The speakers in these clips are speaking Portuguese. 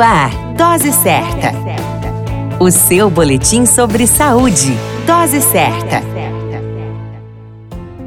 Ar, Dose Certa. O seu boletim sobre saúde. Dose Certa.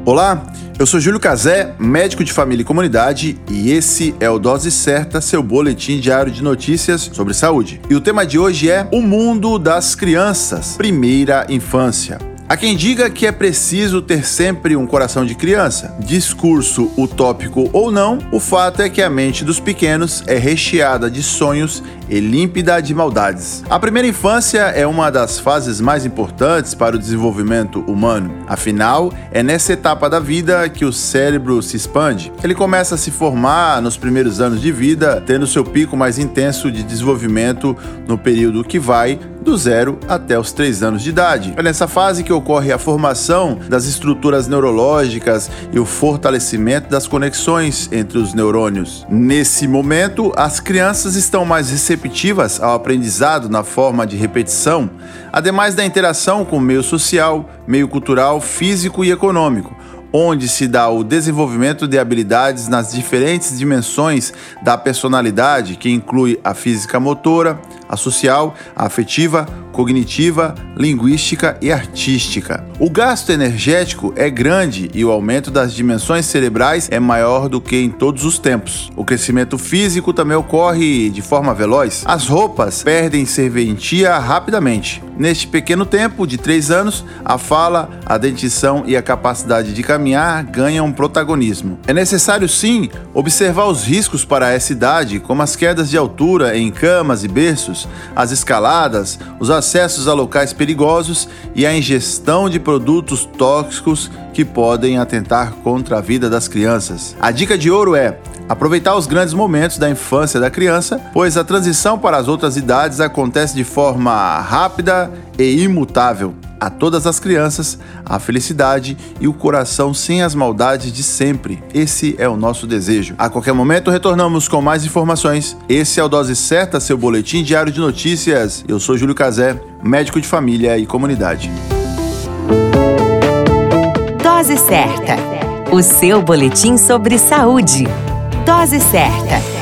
Olá, eu sou Júlio Cazé, médico de família e comunidade, e esse é o Dose Certa, seu boletim diário de notícias sobre saúde. E o tema de hoje é O Mundo das Crianças, Primeira Infância. Há quem diga que é preciso ter sempre um coração de criança. Discurso utópico ou não, o fato é que a mente dos pequenos é recheada de sonhos e límpida de maldades. A primeira infância é uma das fases mais importantes para o desenvolvimento humano. Afinal, é nessa etapa da vida que o cérebro se expande. Ele começa a se formar nos primeiros anos de vida, tendo seu pico mais intenso de desenvolvimento no período que vai do zero até os três anos de idade. É nessa fase que ocorre a formação das estruturas neurológicas e o fortalecimento das conexões entre os neurônios. Nesse momento, as crianças estão mais receptivas ao aprendizado na forma de repetição, ademais da interação com o meio social, meio cultural, físico e econômico onde se dá o desenvolvimento de habilidades nas diferentes dimensões da personalidade, que inclui a física motora, a social, a afetiva, cognitiva, linguística e artística. O gasto energético é grande e o aumento das dimensões cerebrais é maior do que em todos os tempos. O crescimento físico também ocorre de forma veloz. As roupas perdem serventia rapidamente. Neste pequeno tempo de três anos, a fala, a dentição e a capacidade de caminhar ganham protagonismo. É necessário sim observar os riscos para essa idade, como as quedas de altura em camas e berços, as escaladas, os acessos a locais perigosos e a ingestão de produtos tóxicos que podem atentar contra a vida das crianças. A dica de ouro é aproveitar os grandes momentos da infância da criança, pois a transição para as outras idades acontece de forma rápida e imutável. A todas as crianças, a felicidade e o coração sem as maldades de sempre. Esse é o nosso desejo. A qualquer momento retornamos com mais informações. Esse é o Dose Certa, seu boletim diário de notícias. Eu sou Júlio Cazé, médico de família e comunidade. Dose Certa, o seu boletim sobre saúde. Dose Certa.